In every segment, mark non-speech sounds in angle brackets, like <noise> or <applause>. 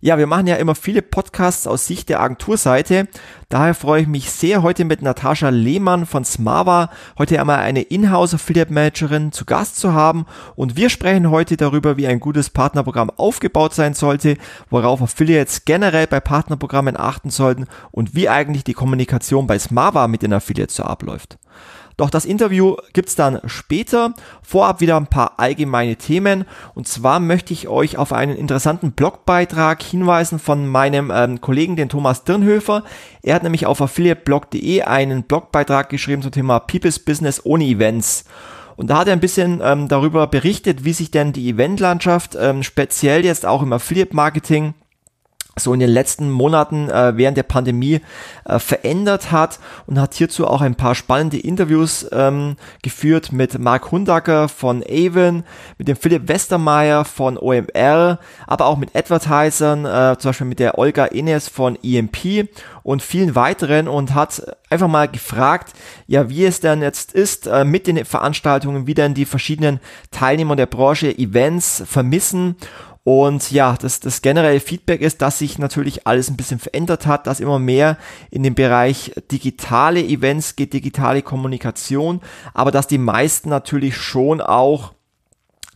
Ja, wir machen ja immer viele Podcasts aus Sicht der Agenturseite. Daher freue ich mich sehr, heute mit Natascha Lehmann von Smava heute einmal eine Inhouse Affiliate Managerin zu Gast zu haben. Und wir sprechen heute darüber, wie ein gutes Partnerprogramm aufgebaut sein sollte, worauf Affiliates generell bei Partnerprogrammen achten sollten und wie eigentlich die Kommunikation bei Smava mit den Affiliates so abläuft. Doch das Interview gibt's dann später. Vorab wieder ein paar allgemeine Themen. Und zwar möchte ich euch auf einen interessanten Blogbeitrag hinweisen von meinem ähm, Kollegen, den Thomas Dirnhöfer. Er hat nämlich auf affiliateblog.de einen Blogbeitrag geschrieben zum Thema People's Business ohne Events. Und da hat er ein bisschen ähm, darüber berichtet, wie sich denn die Eventlandschaft ähm, speziell jetzt auch im Affiliate-Marketing so in den letzten Monaten äh, während der Pandemie äh, verändert hat und hat hierzu auch ein paar spannende Interviews ähm, geführt mit Mark Hundacker von Avon, mit dem Philipp Westermeier von OMR, aber auch mit Advertisern, äh, zum Beispiel mit der Olga Ines von EMP und vielen weiteren und hat einfach mal gefragt, ja, wie es denn jetzt ist äh, mit den Veranstaltungen, wie denn die verschiedenen Teilnehmer der Branche Events vermissen und ja, das, das generelle Feedback ist, dass sich natürlich alles ein bisschen verändert hat, dass immer mehr in den Bereich digitale Events geht, digitale Kommunikation, aber dass die meisten natürlich schon auch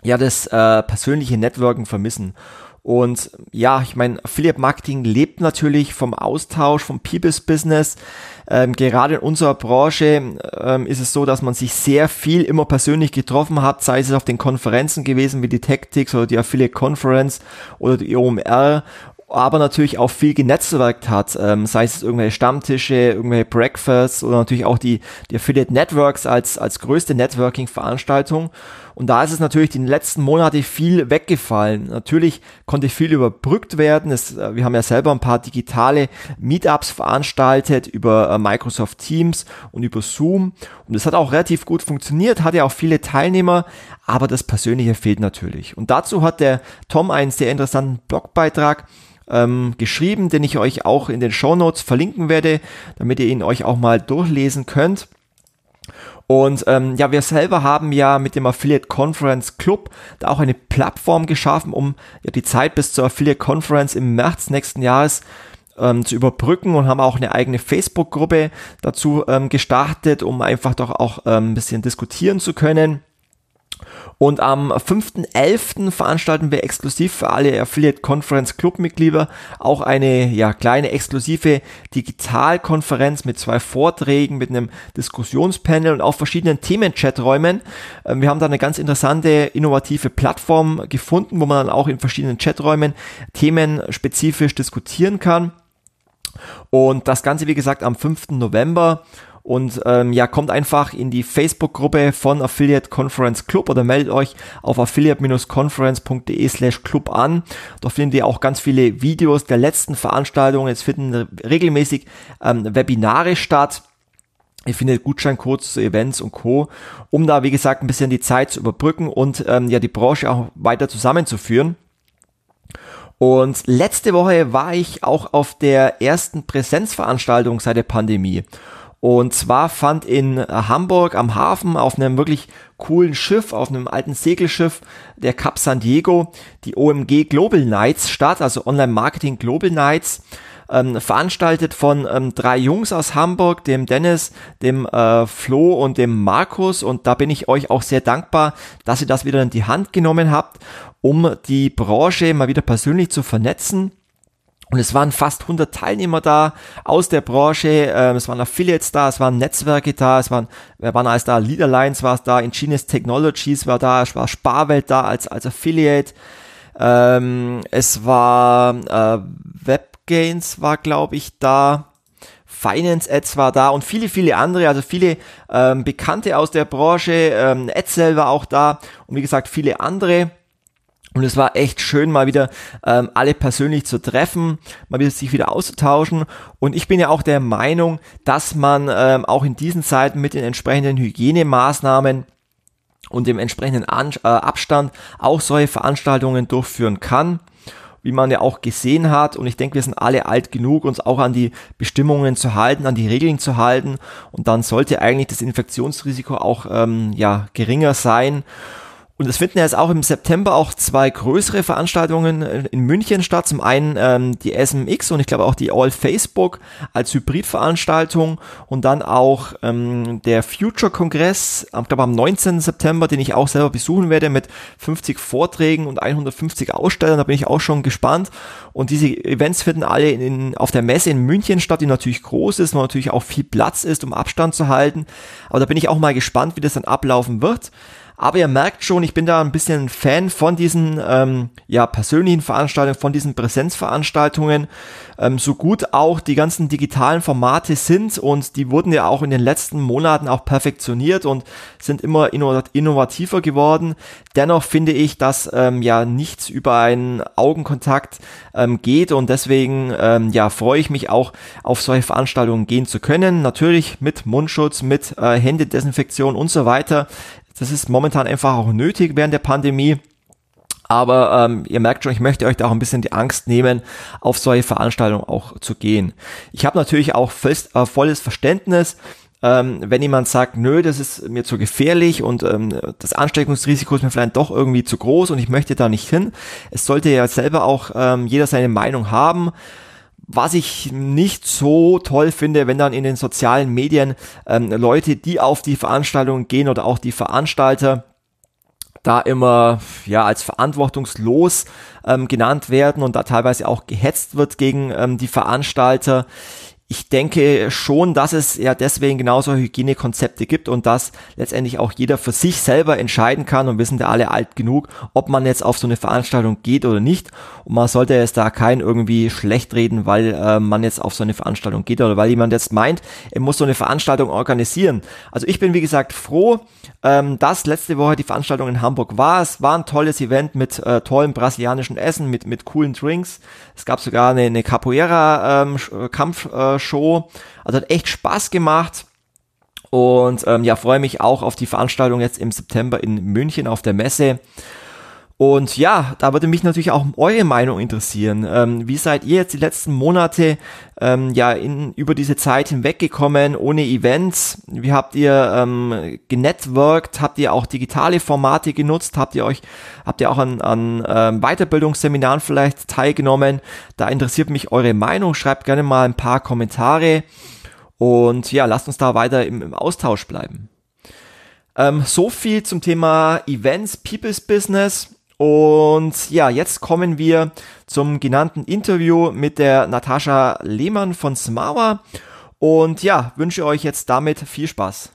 ja das äh, persönliche Networken vermissen. Und ja, ich meine, Affiliate Marketing lebt natürlich vom Austausch, vom People's Business. Ähm, gerade in unserer Branche ähm, ist es so, dass man sich sehr viel immer persönlich getroffen hat, sei es auf den Konferenzen gewesen wie die Tactics oder die Affiliate Conference oder die OMR aber natürlich auch viel genetzwerkt hat, ähm, sei es irgendwelche Stammtische, irgendwelche Breakfasts oder natürlich auch die, die Affiliate Networks als, als größte Networking-Veranstaltung. Und da ist es natürlich in den letzten Monaten viel weggefallen. Natürlich konnte viel überbrückt werden. Es, äh, wir haben ja selber ein paar digitale Meetups veranstaltet über äh, Microsoft Teams und über Zoom. Und es hat auch relativ gut funktioniert, hatte auch viele Teilnehmer, aber das Persönliche fehlt natürlich. Und dazu hat der Tom einen sehr interessanten Blogbeitrag ähm, geschrieben, den ich euch auch in den Show Notes verlinken werde, damit ihr ihn euch auch mal durchlesen könnt. Und ähm, ja, wir selber haben ja mit dem Affiliate Conference Club da auch eine Plattform geschaffen, um ja die Zeit bis zur Affiliate Conference im März nächsten Jahres ähm, zu überbrücken und haben auch eine eigene Facebook-Gruppe dazu ähm, gestartet, um einfach doch auch ähm, ein bisschen diskutieren zu können. Und am 5.11. veranstalten wir exklusiv für alle Affiliate Conference Club Mitglieder auch eine ja, kleine exklusive Digitalkonferenz mit zwei Vorträgen, mit einem Diskussionspanel und auch verschiedenen Themen-Chaträumen. Ähm, wir haben da eine ganz interessante, innovative Plattform gefunden, wo man dann auch in verschiedenen Chaträumen themenspezifisch diskutieren kann. Und das Ganze, wie gesagt, am 5. November und ähm, ja, kommt einfach in die Facebook-Gruppe von Affiliate Conference Club oder meldet euch auf affiliate-conference.de slash club an. Dort findet ihr auch ganz viele Videos der letzten Veranstaltungen. Es finden regelmäßig ähm, Webinare statt. Ihr findet Gutscheincodes zu Events und Co., um da, wie gesagt, ein bisschen die Zeit zu überbrücken und ähm, ja die Branche auch weiter zusammenzuführen. Und letzte Woche war ich auch auf der ersten Präsenzveranstaltung seit der Pandemie. Und zwar fand in Hamburg am Hafen auf einem wirklich coolen Schiff, auf einem alten Segelschiff der Cap San Diego, die OMG Global Nights statt, also Online Marketing Global Nights. Ähm, veranstaltet von ähm, drei Jungs aus Hamburg, dem Dennis, dem äh, Flo und dem Markus. Und da bin ich euch auch sehr dankbar, dass ihr das wieder in die Hand genommen habt, um die Branche mal wieder persönlich zu vernetzen und es waren fast 100 Teilnehmer da aus der Branche, äh, es waren Affiliates da, es waren Netzwerke da, es waren, wer waren alles da? Leaderlines war es da, Ingenious Technologies war da, es war Sparwelt da als, als Affiliate, ähm, es war äh, WebGains war glaube ich da, Finance Ads war da und viele, viele andere, also viele ähm, Bekannte aus der Branche, ähm, Edsel war auch da. Und wie gesagt viele andere. Und es war echt schön, mal wieder ähm, alle persönlich zu treffen, mal wieder sich wieder auszutauschen. Und ich bin ja auch der Meinung, dass man ähm, auch in diesen Zeiten mit den entsprechenden Hygienemaßnahmen und dem entsprechenden An äh, Abstand auch solche Veranstaltungen durchführen kann wie man ja auch gesehen hat. Und ich denke, wir sind alle alt genug, uns auch an die Bestimmungen zu halten, an die Regeln zu halten. Und dann sollte eigentlich das Infektionsrisiko auch ähm, ja, geringer sein. Und es finden jetzt auch im September auch zwei größere Veranstaltungen in München statt. Zum einen ähm, die SMX und ich glaube auch die All Facebook als Hybridveranstaltung und dann auch ähm, der Future Kongress, ich glaube am 19. September, den ich auch selber besuchen werde mit 50 Vorträgen und 150 Ausstellern. Da bin ich auch schon gespannt. Und diese Events finden alle in, in, auf der Messe in München statt, die natürlich groß ist, wo natürlich auch viel Platz ist, um Abstand zu halten. Aber da bin ich auch mal gespannt, wie das dann ablaufen wird. Aber ihr merkt schon, ich bin da ein bisschen Fan von diesen ähm, ja, persönlichen Veranstaltungen, von diesen Präsenzveranstaltungen, ähm, so gut auch die ganzen digitalen Formate sind und die wurden ja auch in den letzten Monaten auch perfektioniert und sind immer innovativer geworden. Dennoch finde ich, dass ähm, ja nichts über einen Augenkontakt ähm, geht und deswegen ähm, ja freue ich mich auch auf solche Veranstaltungen gehen zu können. Natürlich mit Mundschutz, mit äh, Händedesinfektion und so weiter. Das ist momentan einfach auch nötig während der Pandemie. Aber ähm, ihr merkt schon, ich möchte euch da auch ein bisschen die Angst nehmen, auf solche Veranstaltungen auch zu gehen. Ich habe natürlich auch fest, äh, volles Verständnis, ähm, wenn jemand sagt, nö, das ist mir zu gefährlich und ähm, das Ansteckungsrisiko ist mir vielleicht doch irgendwie zu groß und ich möchte da nicht hin. Es sollte ja selber auch ähm, jeder seine Meinung haben. Was ich nicht so toll finde, wenn dann in den sozialen Medien ähm, Leute, die auf die Veranstaltungen gehen oder auch die Veranstalter, da immer ja als verantwortungslos ähm, genannt werden und da teilweise auch gehetzt wird gegen ähm, die Veranstalter ich denke schon, dass es ja deswegen genauso Hygienekonzepte gibt und dass letztendlich auch jeder für sich selber entscheiden kann und wir sind ja alle alt genug, ob man jetzt auf so eine Veranstaltung geht oder nicht. Und man sollte es da kein irgendwie schlecht reden, weil äh, man jetzt auf so eine Veranstaltung geht oder weil jemand jetzt meint, er muss so eine Veranstaltung organisieren. Also ich bin wie gesagt froh, ähm, dass letzte Woche die Veranstaltung in Hamburg war. Es war ein tolles Event mit äh, tollem brasilianischen Essen, mit, mit coolen Drinks. Es gab sogar eine, eine Capoeira-Kampf. Ähm, äh, Show. Also hat echt Spaß gemacht. Und ähm, ja, freue mich auch auf die Veranstaltung jetzt im September in München auf der Messe. Und ja, da würde mich natürlich auch eure Meinung interessieren. Ähm, wie seid ihr jetzt die letzten Monate ähm, ja in, über diese Zeit hinweggekommen ohne Events? Wie habt ihr ähm, genetworked? Habt ihr auch digitale Formate genutzt? Habt ihr euch, habt ihr auch an, an ähm, Weiterbildungsseminaren vielleicht teilgenommen? Da interessiert mich eure Meinung. Schreibt gerne mal ein paar Kommentare und ja, lasst uns da weiter im, im Austausch bleiben. Ähm, so viel zum Thema Events, People's Business. Und ja, jetzt kommen wir zum genannten Interview mit der Natascha Lehmann von Smawa. Und ja, wünsche euch jetzt damit viel Spaß.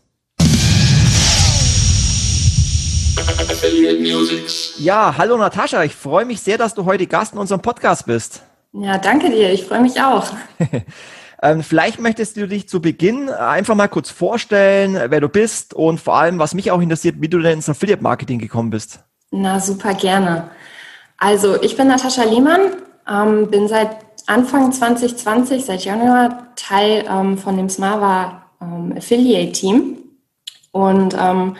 Ja, hallo Natascha, ich freue mich sehr, dass du heute Gast in unserem Podcast bist. Ja, danke dir, ich freue mich auch. <laughs> ähm, vielleicht möchtest du dich zu Beginn einfach mal kurz vorstellen, wer du bist und vor allem, was mich auch interessiert, wie du denn ins Affiliate Marketing gekommen bist. Na, super gerne. Also, ich bin Natascha Lehmann, ähm, bin seit Anfang 2020, seit Januar, Teil ähm, von dem Smava ähm, Affiliate Team. Und ähm,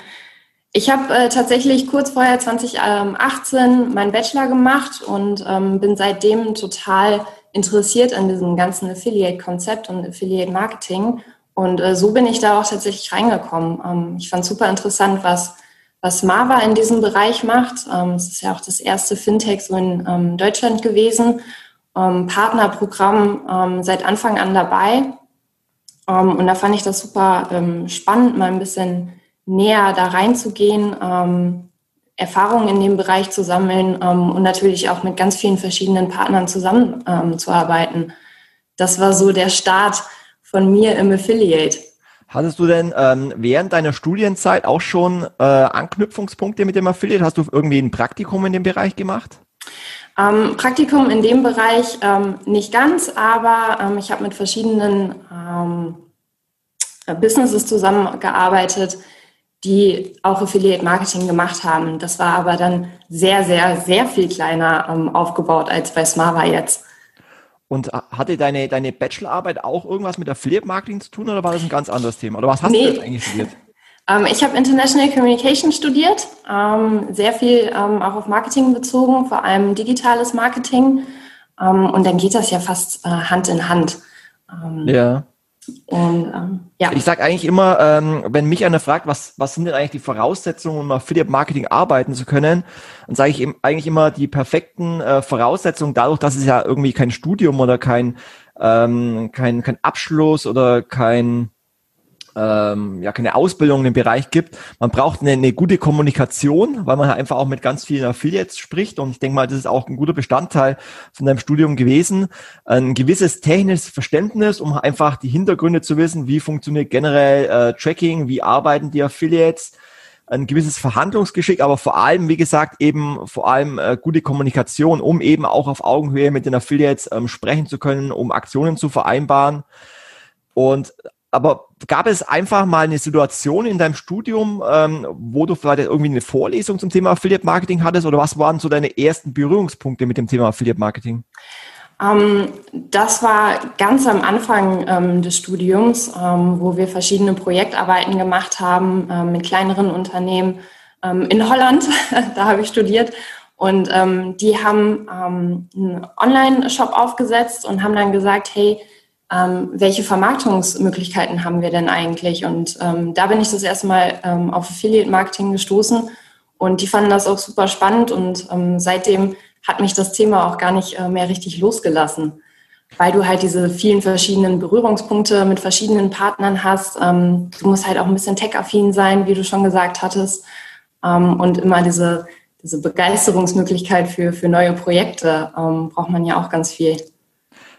ich habe äh, tatsächlich kurz vorher 2018 meinen Bachelor gemacht und ähm, bin seitdem total interessiert an diesem ganzen Affiliate-Konzept und Affiliate-Marketing. Und äh, so bin ich da auch tatsächlich reingekommen. Ähm, ich fand super interessant, was was Mava in diesem Bereich macht. Ähm, es ist ja auch das erste Fintech so in ähm, Deutschland gewesen. Ähm, Partnerprogramm seit Anfang an dabei. und da fand ich das super spannend, mal ein bisschen näher da reinzugehen, Erfahrungen in dem Bereich zu sammeln und natürlich auch mit ganz vielen verschiedenen Partnern zusammenzuarbeiten. Das war so der Start von mir im Affiliate. Hattest du denn ähm, während deiner Studienzeit auch schon äh, Anknüpfungspunkte mit dem Affiliate? Hast du irgendwie ein Praktikum in dem Bereich gemacht? Ähm, Praktikum in dem Bereich ähm, nicht ganz, aber ähm, ich habe mit verschiedenen ähm, Businesses zusammengearbeitet, die auch Affiliate Marketing gemacht haben. Das war aber dann sehr, sehr, sehr viel kleiner ähm, aufgebaut als bei Smava jetzt. Und hatte deine, deine Bachelorarbeit auch irgendwas mit Affiliate Marketing zu tun oder war das ein ganz anderes Thema? Oder was hast nee. du jetzt eigentlich studiert? <laughs> Ähm, ich habe International Communication studiert, ähm, sehr viel ähm, auch auf Marketing bezogen, vor allem digitales Marketing. Ähm, und dann geht das ja fast äh, Hand in Hand. Ähm, ja. Und, ähm, ja. Ich sage eigentlich immer, ähm, wenn mich einer fragt, was, was sind denn eigentlich die Voraussetzungen, um Affiliate Marketing arbeiten zu können, dann sage ich eigentlich immer die perfekten äh, Voraussetzungen, dadurch, dass es ja irgendwie kein Studium oder kein, ähm, kein, kein Abschluss oder kein ähm, ja keine Ausbildung in dem Bereich gibt. Man braucht eine, eine gute Kommunikation, weil man einfach auch mit ganz vielen Affiliates spricht und ich denke mal, das ist auch ein guter Bestandteil von deinem Studium gewesen. Ein gewisses technisches Verständnis, um einfach die Hintergründe zu wissen, wie funktioniert generell äh, Tracking, wie arbeiten die Affiliates, ein gewisses Verhandlungsgeschick, aber vor allem, wie gesagt, eben vor allem äh, gute Kommunikation, um eben auch auf Augenhöhe mit den Affiliates ähm, sprechen zu können, um Aktionen zu vereinbaren. Und aber gab es einfach mal eine Situation in deinem Studium, ähm, wo du vielleicht irgendwie eine Vorlesung zum Thema Affiliate Marketing hattest oder was waren so deine ersten Berührungspunkte mit dem Thema Affiliate Marketing? Ähm, das war ganz am Anfang ähm, des Studiums, ähm, wo wir verschiedene Projektarbeiten gemacht haben ähm, mit kleineren Unternehmen ähm, in Holland. <laughs> da habe ich studiert. Und die haben einen Online-Shop aufgesetzt und haben dann gesagt, hey, ähm, welche Vermarktungsmöglichkeiten haben wir denn eigentlich? Und ähm, da bin ich das erste Mal ähm, auf Affiliate Marketing gestoßen und die fanden das auch super spannend und ähm, seitdem hat mich das Thema auch gar nicht äh, mehr richtig losgelassen, weil du halt diese vielen verschiedenen Berührungspunkte mit verschiedenen Partnern hast. Ähm, du musst halt auch ein bisschen tech-affin sein, wie du schon gesagt hattest, ähm, und immer diese, diese Begeisterungsmöglichkeit für, für neue Projekte braucht man ja auch ganz viel.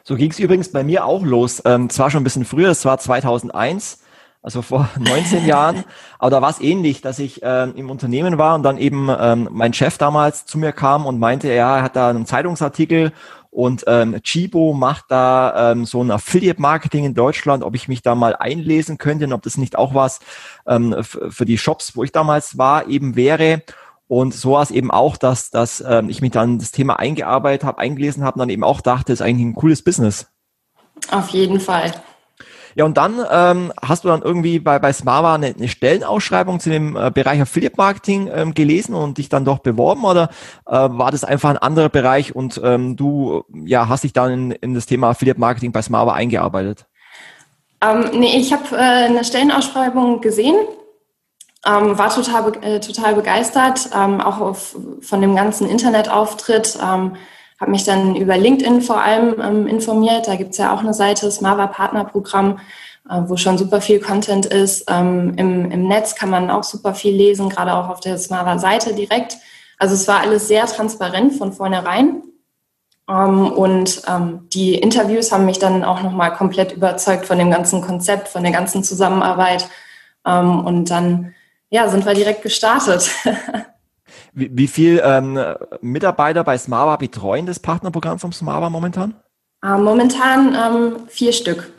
So ging es übrigens bei mir auch los. Ähm, zwar schon ein bisschen früher, es war 2001, also vor <laughs> 19 Jahren, aber da war es ähnlich, dass ich ähm, im Unternehmen war und dann eben ähm, mein Chef damals zu mir kam und meinte, ja, er hat da einen Zeitungsartikel und ähm, Chibo macht da ähm, so ein Affiliate-Marketing in Deutschland, ob ich mich da mal einlesen könnte und ob das nicht auch was ähm, für die Shops, wo ich damals war, eben wäre. Und so war es eben auch, dass, dass ähm, ich mich dann das Thema eingearbeitet habe, eingelesen habe und dann eben auch dachte, es ist eigentlich ein cooles Business. Auf jeden Fall. Ja, und dann ähm, hast du dann irgendwie bei, bei Smava eine, eine Stellenausschreibung zu dem äh, Bereich Affiliate Marketing ähm, gelesen und dich dann doch beworben oder äh, war das einfach ein anderer Bereich und ähm, du ja hast dich dann in, in das Thema Affiliate Marketing bei Smava eingearbeitet? Ähm, nee, ich habe äh, eine Stellenausschreibung gesehen ähm, war total, äh, total begeistert, ähm, auch auf, von dem ganzen Internetauftritt. Ähm, habe mich dann über LinkedIn vor allem ähm, informiert. Da gibt's ja auch eine Seite, das Mava Partnerprogramm, äh, wo schon super viel Content ist. Ähm, im, Im Netz kann man auch super viel lesen, gerade auch auf der Smava Seite direkt. Also es war alles sehr transparent von vornherein. Ähm, und ähm, die Interviews haben mich dann auch nochmal komplett überzeugt von dem ganzen Konzept, von der ganzen Zusammenarbeit. Ähm, und dann ja, sind wir direkt gestartet. wie, wie viel ähm, Mitarbeiter bei Smava betreuen das Partnerprogramm vom Smava momentan? Äh, momentan ähm, vier Stück.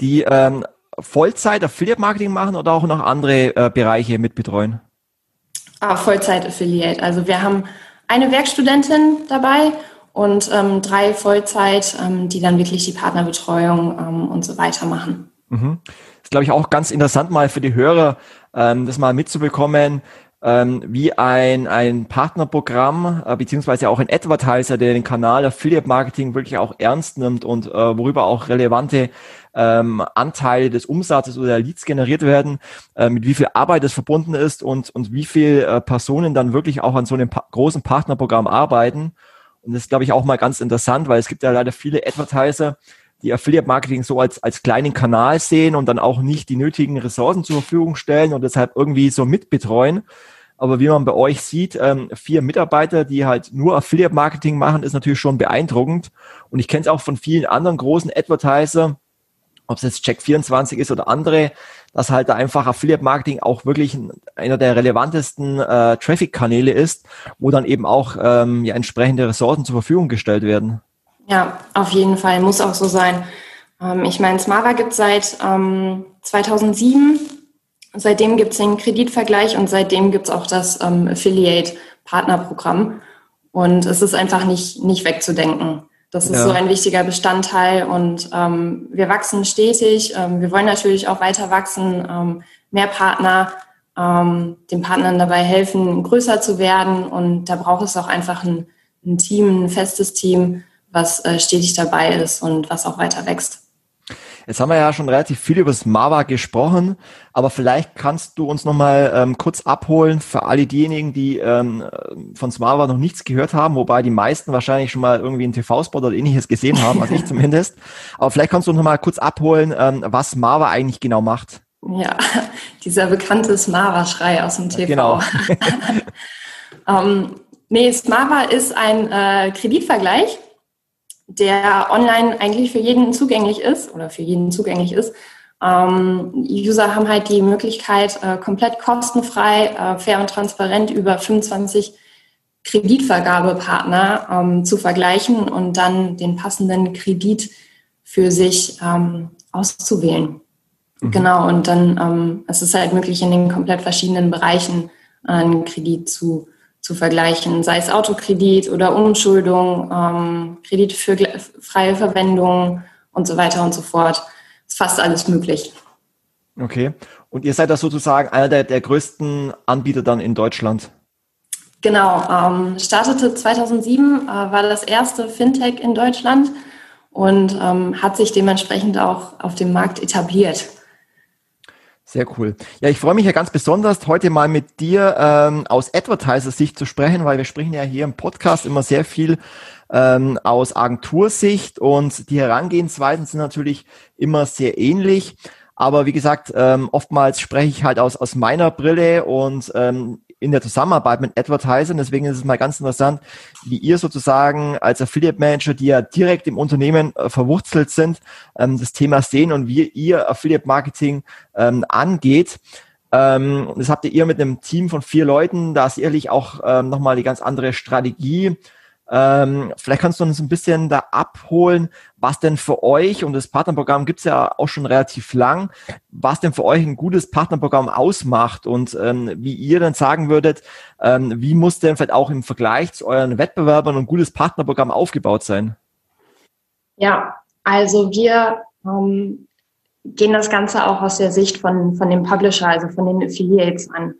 Die ähm, Vollzeit Affiliate Marketing machen oder auch noch andere äh, Bereiche mit betreuen? Ah, Vollzeit Affiliate. Also wir haben eine Werkstudentin dabei und ähm, drei Vollzeit, ähm, die dann wirklich die Partnerbetreuung ähm, und so weiter machen. Mhm. Das ist, glaube ich, auch ganz interessant mal für die Hörer, ähm, das mal mitzubekommen, ähm, wie ein, ein Partnerprogramm äh, beziehungsweise auch ein Advertiser, der den Kanal Affiliate Marketing wirklich auch ernst nimmt und äh, worüber auch relevante ähm, Anteile des Umsatzes oder Leads generiert werden, äh, mit wie viel Arbeit es verbunden ist und, und wie viel äh, Personen dann wirklich auch an so einem pa großen Partnerprogramm arbeiten. Und das ist, glaube ich, auch mal ganz interessant, weil es gibt ja leider viele Advertiser, die Affiliate Marketing so als, als kleinen Kanal sehen und dann auch nicht die nötigen Ressourcen zur Verfügung stellen und deshalb irgendwie so mitbetreuen. Aber wie man bei euch sieht, ähm, vier Mitarbeiter, die halt nur Affiliate Marketing machen, ist natürlich schon beeindruckend. Und ich kenne es auch von vielen anderen großen Advertiser, ob es jetzt Check24 ist oder andere, dass halt da einfach Affiliate Marketing auch wirklich einer der relevantesten äh, Traffic-Kanäle ist, wo dann eben auch ähm, ja, entsprechende Ressourcen zur Verfügung gestellt werden. Ja, auf jeden Fall, muss auch so sein. Ähm, ich meine, Smava gibt es seit ähm, 2007. Seitdem gibt es den Kreditvergleich und seitdem gibt es auch das ähm, Affiliate-Partnerprogramm. Und es ist einfach nicht, nicht wegzudenken. Das ist ja. so ein wichtiger Bestandteil und ähm, wir wachsen stetig. Ähm, wir wollen natürlich auch weiter wachsen, ähm, mehr Partner, ähm, den Partnern dabei helfen, größer zu werden. Und da braucht es auch einfach ein, ein Team, ein festes Team, was äh, stetig dabei ist und was auch weiter wächst. Jetzt haben wir ja schon relativ viel über das Mava gesprochen, aber vielleicht kannst du uns nochmal ähm, kurz abholen für alle diejenigen, die ähm, von Smava noch nichts gehört haben, wobei die meisten wahrscheinlich schon mal irgendwie einen TV-Spot oder ähnliches gesehen haben, also ich <laughs> zumindest. Aber vielleicht kannst du uns nochmal kurz abholen, ähm, was Mava eigentlich genau macht. Ja, <laughs> dieser bekannte Smava-Schrei aus dem TV. Genau. <laughs> ähm, nee, Smava ist ein äh, Kreditvergleich der online eigentlich für jeden zugänglich ist oder für jeden zugänglich ist. Ähm, User haben halt die Möglichkeit, äh, komplett kostenfrei, äh, fair und transparent über 25 Kreditvergabepartner ähm, zu vergleichen und dann den passenden Kredit für sich ähm, auszuwählen. Mhm. Genau, und dann ähm, es ist halt möglich, in den komplett verschiedenen Bereichen einen Kredit zu zu vergleichen, sei es Autokredit oder Umschuldung, ähm, Kredit für freie Verwendung und so weiter und so fort. Ist fast alles möglich. Okay. Und ihr seid da sozusagen einer der, der größten Anbieter dann in Deutschland? Genau. Ähm, startete 2007, äh, war das erste Fintech in Deutschland und ähm, hat sich dementsprechend auch auf dem Markt etabliert. Sehr cool. Ja, ich freue mich ja ganz besonders, heute mal mit dir ähm, aus Advertiser-Sicht zu sprechen, weil wir sprechen ja hier im Podcast immer sehr viel ähm, aus Agentursicht und die Herangehensweisen sind natürlich immer sehr ähnlich. Aber wie gesagt, ähm, oftmals spreche ich halt aus, aus meiner Brille und ähm, in der Zusammenarbeit mit Advertisern. Deswegen ist es mal ganz interessant, wie ihr sozusagen als Affiliate Manager, die ja direkt im Unternehmen äh, verwurzelt sind, ähm, das Thema sehen und wie ihr Affiliate Marketing ähm, angeht. Ähm, das habt ihr mit einem Team von vier Leuten, da ist sicherlich auch ähm, nochmal die ganz andere Strategie ähm, vielleicht kannst du uns ein bisschen da abholen, was denn für euch, und das Partnerprogramm gibt's ja auch schon relativ lang, was denn für euch ein gutes Partnerprogramm ausmacht und ähm, wie ihr dann sagen würdet, ähm, wie muss denn vielleicht auch im Vergleich zu euren Wettbewerbern ein gutes Partnerprogramm aufgebaut sein? Ja, also wir ähm, gehen das Ganze auch aus der Sicht von, von dem Publisher, also von den Affiliates an.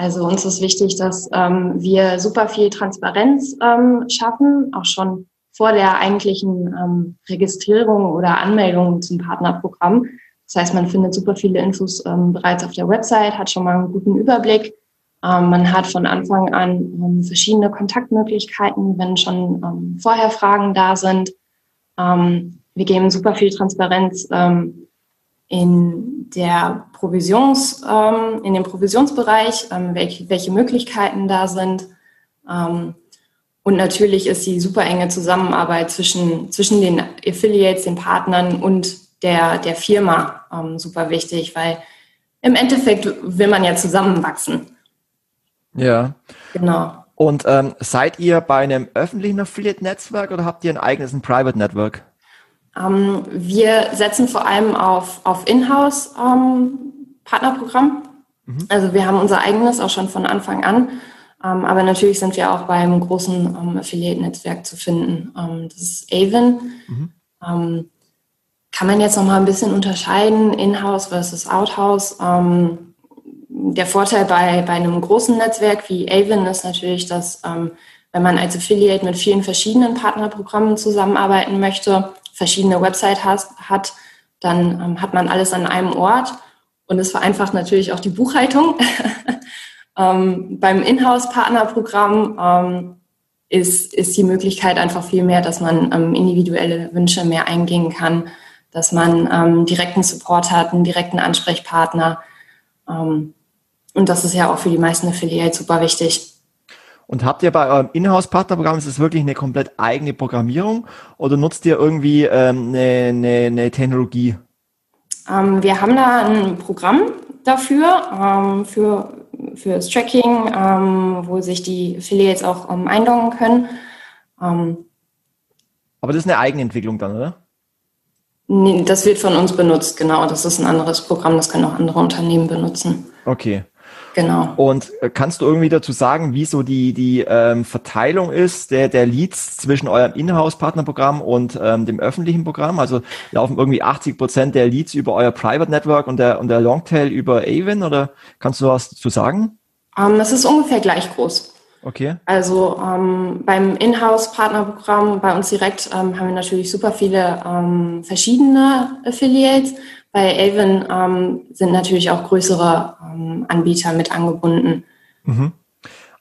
Also uns ist wichtig, dass ähm, wir super viel Transparenz ähm, schaffen, auch schon vor der eigentlichen ähm, Registrierung oder Anmeldung zum Partnerprogramm. Das heißt, man findet super viele Infos ähm, bereits auf der Website, hat schon mal einen guten Überblick. Ähm, man hat von Anfang an ähm, verschiedene Kontaktmöglichkeiten, wenn schon ähm, vorher Fragen da sind. Ähm, wir geben super viel Transparenz ähm, in der Provisions, ähm, in dem Provisionsbereich, ähm, welche, welche Möglichkeiten da sind. Ähm, und natürlich ist die super enge Zusammenarbeit zwischen, zwischen den Affiliates, den Partnern und der, der Firma ähm, super wichtig, weil im Endeffekt will man ja zusammenwachsen. Ja. Genau. Und ähm, seid ihr bei einem öffentlichen Affiliate-Netzwerk oder habt ihr ein eigenes ein Private Network? Ähm, wir setzen vor allem auf, auf Inhouse-Partnerprogramm. Ähm, mhm. Also wir haben unser eigenes auch schon von Anfang an. Ähm, aber natürlich sind wir auch beim großen ähm, Affiliate-Netzwerk zu finden. Ähm, das ist Avon. Mhm. Ähm, kann man jetzt noch mal ein bisschen unterscheiden, Inhouse versus Outhouse. der Vorteil bei, bei einem großen Netzwerk wie Avon ist natürlich, dass wenn man als Affiliate mit vielen verschiedenen Partnerprogrammen zusammenarbeiten möchte, verschiedene Website has, hat, dann ähm, hat man alles an einem Ort und es vereinfacht natürlich auch die Buchhaltung. <laughs> ähm, beim Inhouse-Partnerprogramm ähm, ist, ist die Möglichkeit einfach viel mehr, dass man ähm, individuelle Wünsche mehr eingehen kann, dass man ähm, direkten Support hat, einen direkten Ansprechpartner. Ähm, und das ist ja auch für die meisten Affiliates super wichtig. Und habt ihr bei eurem Inhouse-Partnerprogramm, ist es wirklich eine komplett eigene Programmierung oder nutzt ihr irgendwie ähm, eine, eine, eine Technologie? Ähm, wir haben da ein Programm dafür, ähm, für, für das Tracking, ähm, wo sich die Affiliates auch ähm, einloggen können. Ähm, Aber das ist eine Eigenentwicklung dann, oder? Nee, das wird von uns benutzt, genau. Das ist ein anderes Programm, das können auch andere Unternehmen benutzen. Okay. Genau. Und äh, kannst du irgendwie dazu sagen, wie so die, die ähm, Verteilung ist der, der Leads zwischen eurem Inhouse-Partnerprogramm und ähm, dem öffentlichen Programm? Also laufen irgendwie 80 Prozent der Leads über euer Private Network und der, und der Longtail über Avon oder kannst du was dazu sagen? Ähm, es ist ungefähr gleich groß. Okay. Also ähm, beim Inhouse-Partnerprogramm bei uns direkt ähm, haben wir natürlich super viele ähm, verschiedene Affiliates. Bei Avon ähm, sind natürlich auch größere ähm, Anbieter mit angebunden. Mhm.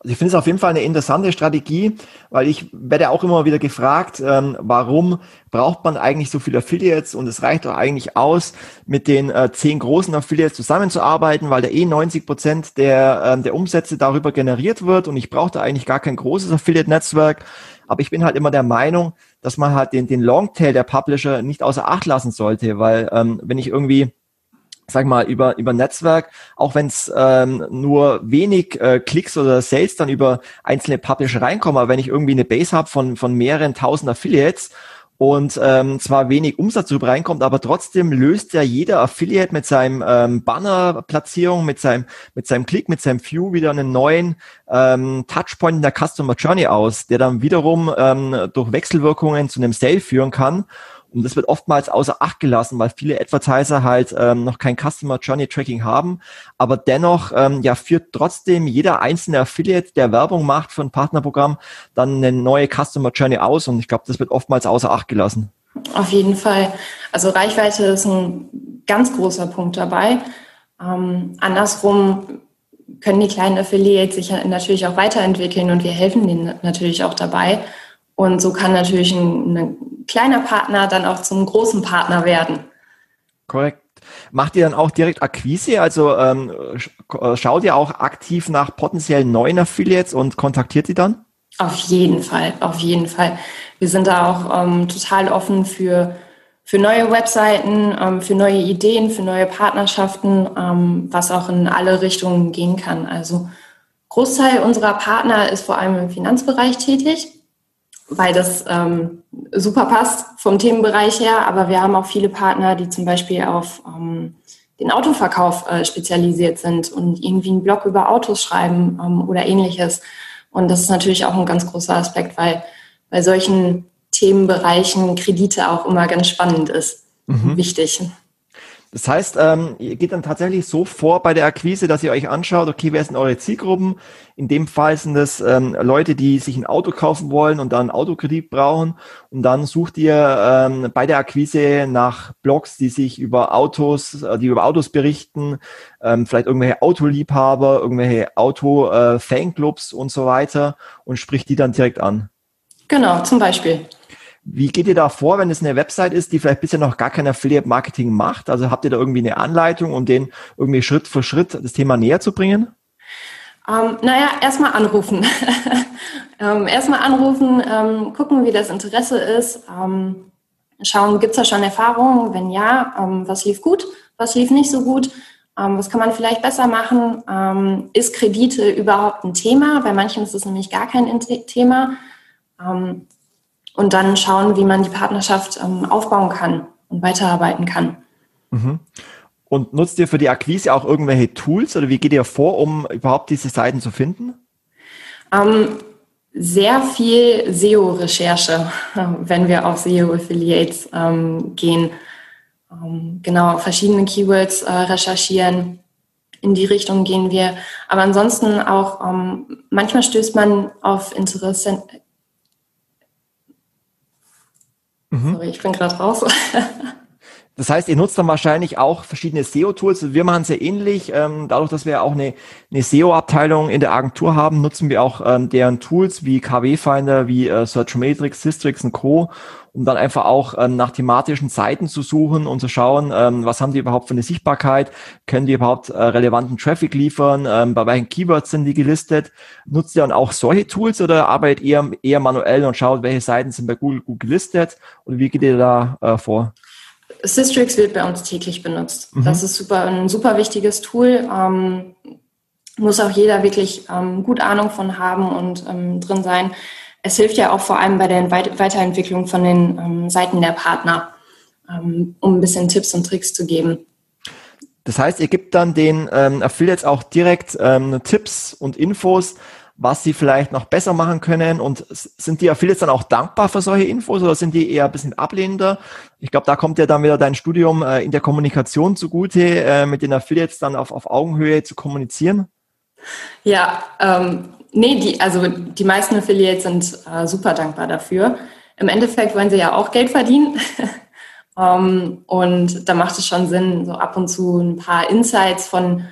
Also ich finde es auf jeden Fall eine interessante Strategie, weil ich werde auch immer wieder gefragt, ähm, warum braucht man eigentlich so viele Affiliates und es reicht doch eigentlich aus, mit den äh, zehn großen Affiliates zusammenzuarbeiten, weil da eh 90 Prozent der, ähm, der Umsätze darüber generiert wird und ich brauche da eigentlich gar kein großes Affiliate-Netzwerk. Aber ich bin halt immer der Meinung, dass man halt den, den Longtail der Publisher nicht außer Acht lassen sollte, weil ähm, wenn ich irgendwie sag mal, über, über Netzwerk, auch wenn es ähm, nur wenig äh, Klicks oder Sales dann über einzelne Publisher reinkommen, aber wenn ich irgendwie eine Base habe von, von mehreren tausend Affiliates und ähm, zwar wenig Umsatz darüber reinkommt, aber trotzdem löst ja jeder Affiliate mit seinem ähm, Banner-Platzierung, mit seinem, mit seinem Klick, mit seinem View wieder einen neuen ähm, Touchpoint in der Customer Journey aus, der dann wiederum ähm, durch Wechselwirkungen zu einem Sale führen kann. Und das wird oftmals außer Acht gelassen, weil viele Advertiser halt ähm, noch kein Customer Journey Tracking haben. Aber dennoch ähm, ja, führt trotzdem jeder einzelne Affiliate, der Werbung macht für ein Partnerprogramm, dann eine neue Customer Journey aus. Und ich glaube, das wird oftmals außer Acht gelassen. Auf jeden Fall. Also Reichweite ist ein ganz großer Punkt dabei. Ähm, andersrum können die kleinen Affiliates sich natürlich auch weiterentwickeln und wir helfen denen natürlich auch dabei. Und so kann natürlich ein, ein kleiner Partner dann auch zum großen Partner werden. Korrekt. Macht ihr dann auch direkt Akquise? Also ähm, äh, schaut ihr auch aktiv nach potenziellen neuen Affiliates und kontaktiert sie dann? Auf jeden Fall, auf jeden Fall. Wir sind da auch ähm, total offen für, für neue Webseiten, ähm, für neue Ideen, für neue Partnerschaften, ähm, was auch in alle Richtungen gehen kann. Also Großteil unserer Partner ist vor allem im Finanzbereich tätig weil das ähm, super passt vom Themenbereich her. Aber wir haben auch viele Partner, die zum Beispiel auf ähm, den Autoverkauf äh, spezialisiert sind und irgendwie einen Blog über Autos schreiben ähm, oder ähnliches. Und das ist natürlich auch ein ganz großer Aspekt, weil bei solchen Themenbereichen Kredite auch immer ganz spannend ist. Mhm. Wichtig. Das heißt, ähm, ihr geht dann tatsächlich so vor bei der Akquise, dass ihr euch anschaut, okay, wer sind eure Zielgruppen? In dem Fall sind das ähm, Leute, die sich ein Auto kaufen wollen und dann Autokredit brauchen. Und dann sucht ihr ähm, bei der Akquise nach Blogs, die sich über Autos, äh, die über Autos berichten, vielleicht irgendwelche Autoliebhaber, irgendwelche Auto-Fanclubs äh, und so weiter und spricht die dann direkt an. Genau, zum Beispiel. Wie geht ihr da vor, wenn es eine Website ist, die vielleicht bisher noch gar kein Affiliate-Marketing macht? Also habt ihr da irgendwie eine Anleitung, um den irgendwie Schritt für Schritt das Thema näher zu bringen? Ähm, naja, erstmal anrufen. <laughs> ähm, erstmal anrufen, ähm, gucken, wie das Interesse ist, ähm, schauen, gibt es da schon Erfahrungen? Wenn ja, ähm, was lief gut, was lief nicht so gut? Ähm, was kann man vielleicht besser machen? ist Kredite überhaupt ein Thema? Bei manchen ist es nämlich gar kein Thema und dann schauen, wie man die Partnerschaft ähm, aufbauen kann und weiterarbeiten kann. Mhm. Und nutzt ihr für die Akquise auch irgendwelche Tools oder wie geht ihr vor, um überhaupt diese Seiten zu finden? Ähm, sehr viel SEO-Recherche, <laughs> wenn wir auf SEO-Affiliates ähm, gehen. Ähm, genau, verschiedene Keywords äh, recherchieren. In die Richtung gehen wir. Aber ansonsten auch, ähm, manchmal stößt man auf Interesse, Mhm. Sorry, ich bin gerade raus. <laughs> Das heißt, ihr nutzt dann wahrscheinlich auch verschiedene SEO-Tools. Wir machen es ja ähnlich. Ähm, dadurch, dass wir auch eine, eine SEO-Abteilung in der Agentur haben, nutzen wir auch ähm, deren Tools wie KW-Finder, wie äh, Searchmatrix, Systrix und Co., um dann einfach auch ähm, nach thematischen Seiten zu suchen und zu schauen, was haben die überhaupt für eine Sichtbarkeit, können die überhaupt äh, relevanten Traffic liefern, bei welchen Keywords sind die gelistet. Nutzt ihr dann auch solche Tools oder arbeitet ihr eher manuell und schaut, welche Seiten sind bei Google gut gelistet? Und wie geht ihr da äh, vor? Systrix wird bei uns täglich benutzt. Mhm. Das ist super, ein super wichtiges Tool. Ähm, muss auch jeder wirklich ähm, gut Ahnung von haben und ähm, drin sein. Es hilft ja auch vor allem bei der Weiterentwicklung von den ähm, Seiten der Partner, ähm, um ein bisschen Tipps und Tricks zu geben. Das heißt, ihr gebt dann den ähm, Affiliates auch direkt Tipps und Infos, was sie vielleicht noch besser machen können. Und sind die Affiliates dann auch dankbar für solche Infos oder sind die eher ein bisschen ablehnender? Ich glaube, da kommt ja dann wieder dein Studium äh, in der Kommunikation zugute, äh, mit den Affiliates dann auf, auf Augenhöhe zu kommunizieren. Ja, ähm, nee, die, also die meisten Affiliates sind äh, super dankbar dafür. Im Endeffekt wollen sie ja auch Geld verdienen. Um, <laughs> ähm, und da macht es schon Sinn, so ab und zu ein paar Insights von,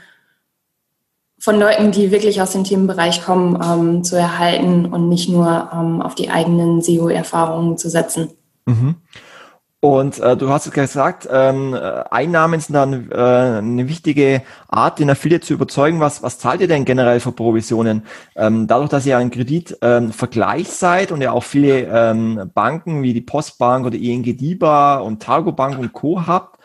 von Leuten, die wirklich aus dem Themenbereich kommen, ähm, zu erhalten und nicht nur ähm, auf die eigenen SEO-Erfahrungen zu setzen. Mhm. Und äh, du hast es gesagt, ähm, Einnahmen sind dann äh, eine wichtige Art, den Affiliate zu überzeugen. Was, was zahlt ihr denn generell für Provisionen? Ähm, dadurch, dass ihr ein Kreditvergleich ähm, seid und ja auch viele ähm, Banken wie die Postbank oder ING DIBA und Targo Bank und Co. habt,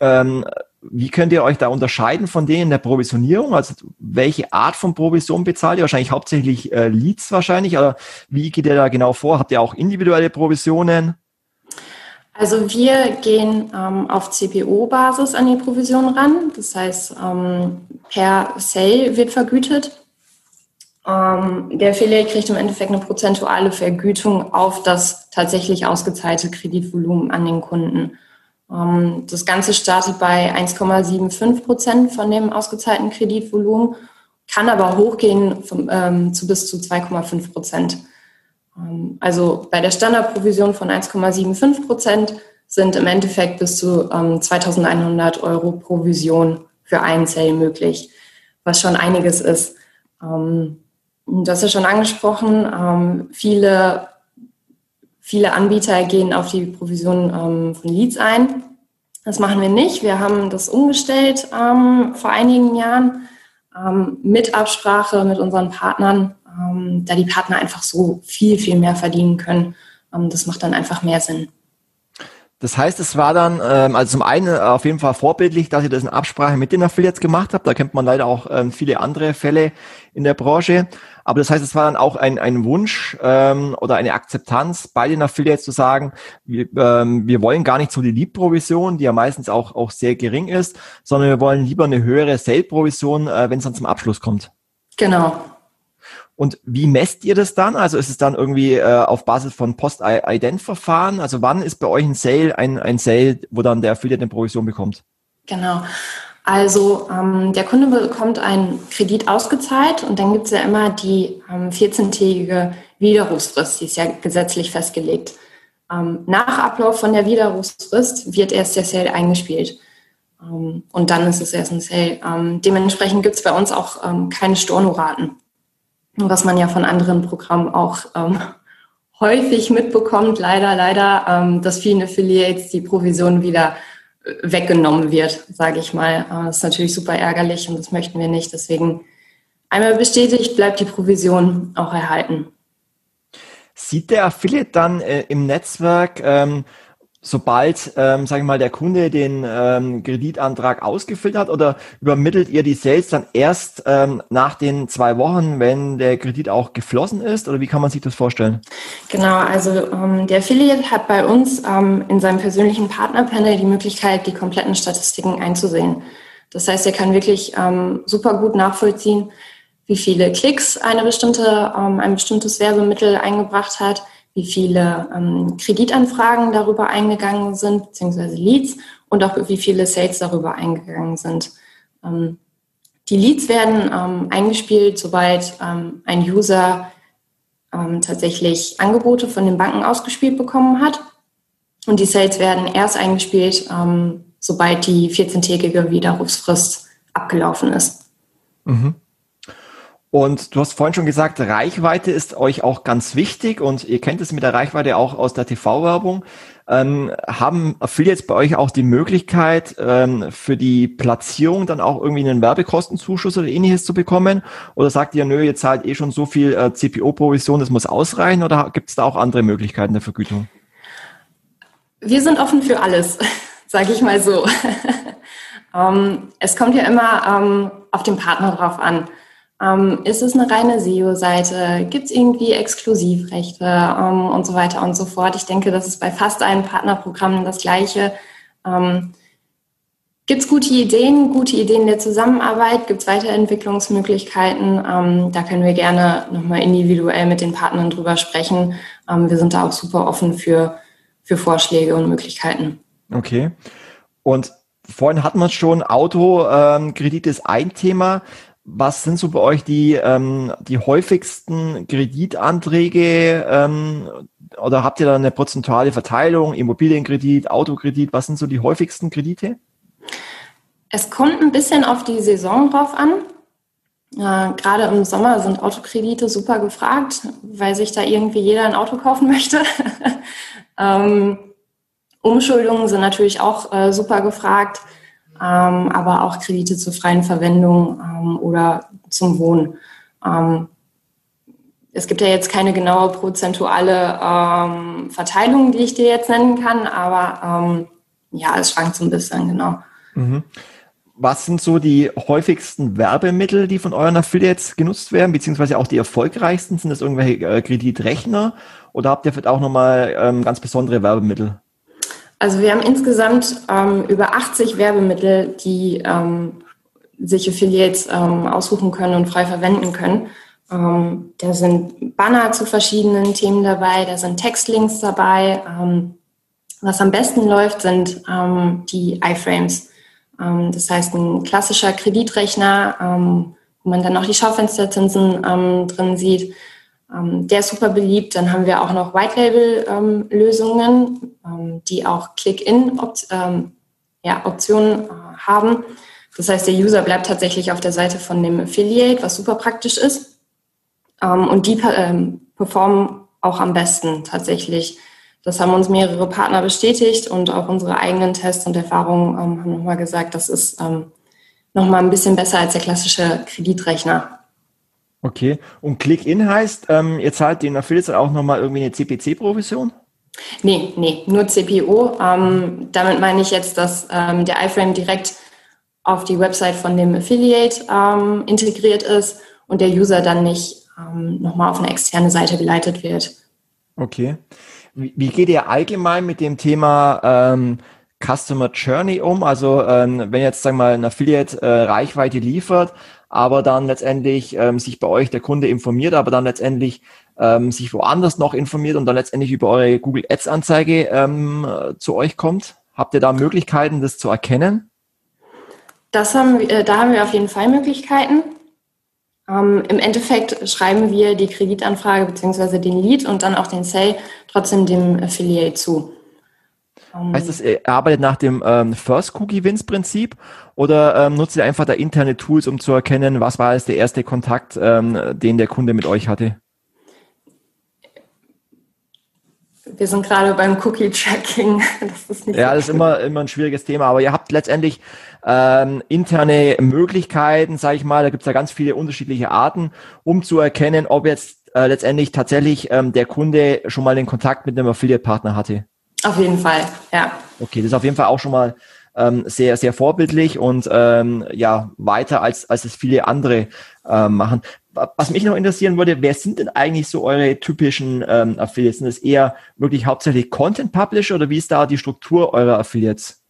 ähm, wie könnt ihr euch da unterscheiden von denen in der Provisionierung? Also welche Art von Provision bezahlt ihr? Wahrscheinlich hauptsächlich äh, Leads wahrscheinlich, aber wie geht ihr da genau vor? Habt ihr auch individuelle Provisionen? Also wir gehen ähm, auf CPO-Basis an die Provision ran. Das heißt, ähm, per Sale wird vergütet. Ähm, der Affiliate kriegt im Endeffekt eine prozentuale Vergütung auf das tatsächlich ausgezahlte Kreditvolumen an den Kunden. Ähm, das Ganze startet bei 1,75 Prozent von dem ausgezahlten Kreditvolumen, kann aber hochgehen vom, ähm, zu bis zu 2,5 Prozent. Ähm, also bei der Standardprovision von 1,75 Prozent sind im Endeffekt bis zu ähm, 2100 Euro Provision für einen Sale möglich, was schon einiges ist. Ähm, das ist schon angesprochen. Ähm, viele, viele Anbieter gehen auf die Provision ähm, von Leads ein. Das machen wir nicht. Wir haben das umgestellt ähm, vor einigen Jahren mit Absprache mit unseren Partnern ähm, da die Partner einfach so viel, viel mehr verdienen können. Ähm, das macht dann einfach mehr Sinn. Das heißt, es war dann, ähm, also zum einen auf jeden Fall vorbildlich, dass ihr das in Absprache mit den Affiliates gemacht habt. Da kennt man leider auch ähm, viele andere Fälle in der Branche. Aber das heißt, es war dann auch ein, ein Wunsch ähm, oder eine Akzeptanz bei den Affiliates zu sagen, wir, ähm, wir wollen gar nicht so die Lead-Provision, die ja meistens auch, auch sehr gering ist, sondern wir wollen lieber eine höhere Sale-Provision, äh, wenn es dann zum Abschluss kommt. Genau, und wie messt ihr das dann? Also ist es dann irgendwie äh, auf Basis von Post-Ident-Verfahren? Also wann ist bei euch ein Sale ein, ein Sale, wo dann der Affiliate eine Provision bekommt? Genau. Also ähm, der Kunde bekommt einen Kredit ausgezahlt und dann gibt es ja immer die ähm, 14-tägige Widerrufsfrist, die ist ja gesetzlich festgelegt. Ähm, nach Ablauf von der Widerrufsfrist wird erst der Sale eingespielt. Ähm, und dann ist es erst ein Sale. Ähm, dementsprechend gibt es bei uns auch ähm, keine Stornoraten was man ja von anderen Programmen auch ähm, <laughs> häufig mitbekommt, leider, leider, ähm, dass vielen Affiliates die Provision wieder äh, weggenommen wird, sage ich mal. Äh, das ist natürlich super ärgerlich und das möchten wir nicht. Deswegen einmal bestätigt, bleibt die Provision auch erhalten. Sieht der Affiliate dann äh, im Netzwerk ähm, sobald, ähm, sage ich mal, der Kunde den ähm, Kreditantrag ausgefüllt hat oder übermittelt ihr die Sales dann erst ähm, nach den zwei Wochen, wenn der Kredit auch geflossen ist oder wie kann man sich das vorstellen? Genau, also ähm, der Affiliate hat bei uns ähm, in seinem persönlichen Partnerpanel die Möglichkeit, die kompletten Statistiken einzusehen. Das heißt, er kann wirklich ähm, super gut nachvollziehen, wie viele Klicks eine bestimmte, ähm, ein bestimmtes Werbemittel eingebracht hat, wie viele ähm, Kreditanfragen darüber eingegangen sind, beziehungsweise Leads und auch wie viele Sales darüber eingegangen sind. Ähm, die Leads werden ähm, eingespielt, sobald ähm, ein User ähm, tatsächlich Angebote von den Banken ausgespielt bekommen hat. Und die Sales werden erst eingespielt, ähm, sobald die 14-tägige Widerrufsfrist abgelaufen ist. Mhm. Und du hast vorhin schon gesagt, Reichweite ist euch auch ganz wichtig und ihr kennt es mit der Reichweite auch aus der TV-Werbung. Ähm, haben Affiliates bei euch auch die Möglichkeit, ähm, für die Platzierung dann auch irgendwie einen Werbekostenzuschuss oder ähnliches zu bekommen? Oder sagt ihr, nö, ihr zahlt eh schon so viel äh, CPO-Provision, das muss ausreichen? Oder gibt es da auch andere Möglichkeiten der Vergütung? Wir sind offen für alles, <laughs> sage ich mal so. um, <laughs> ähm, es kommt ja immer um, ähm, auf den Partner drauf an. Ähm, ist es eine reine SEO-Seite? Gibt es irgendwie Exklusivrechte ähm, und so weiter und so fort? Ich denke, das ist bei fast allen Partnerprogrammen das Gleiche. Ähm, Gibt es gute Ideen, gute Ideen der Zusammenarbeit? Gibt es Weiterentwicklungsmöglichkeiten? Ähm, da können wir gerne nochmal individuell mit den Partnern drüber sprechen. Ähm, wir sind da auch super offen für, für Vorschläge und Möglichkeiten. Okay. Und vorhin hatten wir schon, Autokredit ähm, ist ein Thema. Was sind so bei euch die, ähm, die häufigsten Kreditanträge ähm, oder habt ihr da eine prozentuale Verteilung, Immobilienkredit, Autokredit? Was sind so die häufigsten Kredite? Es kommt ein bisschen auf die Saison drauf an. Äh, Gerade im Sommer sind Autokredite super gefragt, weil sich da irgendwie jeder ein Auto kaufen <laughs> möchte. ähm, Umschuldungen sind natürlich auch äh, super gefragt, aber auch Kredite zur freien Verwendung ähm, oder zum Wohnen. Ähm, es gibt ja jetzt keine genaue prozentuale ähm, Verteilung, die ich dir jetzt nennen kann, aber ähm, ja, es schwankt so ein bisschen, genau. Mhm was sind so die häufigsten Werbemittel, die von euren Affiliates genutzt werden, beziehungsweise auch die erfolgreichsten? Sind das irgendwelche äh, Kreditrechner oder habt ihr vielleicht auch nochmal ähm, ganz besondere Werbemittel? Also wir haben insgesamt ähm, über 80 Werbemittel, die ähm, sich Affiliates ähm, aussuchen können und frei verwenden können. Ähm, da sind Banner zu verschiedenen Themen dabei, da sind Textlinks dabei. Ähm, was am besten läuft, sind die iFrames. Ähm, das heißt, ein klassischer Kreditrechner, ähm, wo man dann auch die Schaufensterzinsen ähm, drin sieht, der ist super beliebt. Dann haben wir auch noch White-Label-Lösungen, die auch Click-In-Optionen ja, äh, haben. Das heißt, der User bleibt tatsächlich auf der Seite von dem Affiliate, was super praktisch ist. und die performen auch am besten tatsächlich das haben uns mehrere Partner bestätigt und auch unsere eigenen Tests und Erfahrungen ähm, haben nochmal gesagt, das ist ähm, nochmal ein bisschen besser als der klassische Kreditrechner. Okay, und Click-In heißt, ähm, ihr zahlt den Affiliates auch nochmal irgendwie eine CPC-Provision? Nee, nee, nur CPO. Ähm, damit meine ich jetzt, dass ähm, der iFrame direkt auf die Website von dem Affiliate ähm, integriert ist und der User dann nicht ähm, nochmal auf eine externe Seite geleitet wird. Okay. Wie, geht ihr allgemein mit dem Thema ähm, Customer Journey um? Also ähm, wenn jetzt sagen wir mal ein Affiliate äh, Reichweite liefert, aber dann letztendlich ähm, sich bei euch der Kunde informiert, aber dann letztendlich ähm, sich woanders noch informiert und dann letztendlich über eure Google Ads Anzeige ähm, zu euch kommt, habt ihr da Möglichkeiten, das zu erkennen? Das haben, äh, da haben wir auf jeden Fall Möglichkeiten. Ähm, Im Endeffekt schreiben wir die Kreditanfrage bzw. den Lead und dann auch den Sale trotzdem dem Affiliate zu. Ähm, heißt das, ihr arbeitet nach dem ähm, First Cookie Wins Prinzip oder ähm, nutzt ihr einfach da interne Tools, um zu erkennen, was war jetzt der erste Kontakt, ähm, den der Kunde mit euch hatte? Wir sind gerade beim Cookie-Tracking. Das <laughs> ja, das ist immer, immer ein schwieriges Thema, aber ihr habt letztendlich ähm, interne Möglichkeiten, sage ich mal, da gibt es ja ganz viele unterschiedliche Arten, um zu erkennen, ob jetzt äh, letztendlich tatsächlich ähm, der Kunde schon mal den Kontakt mit einem Affiliate-Partner hatte. Auf jeden Fall, ja. Okay, das ist auf jeden Fall auch schon mal ähm, sehr, sehr vorbildlich und ähm, ja, weiter als, als es viele andere ähm, machen. Was mich noch interessieren würde, wer sind denn eigentlich so eure typischen ähm, Affiliates? Sind das eher wirklich hauptsächlich Content Publisher oder wie ist da die Struktur eurer Affiliates?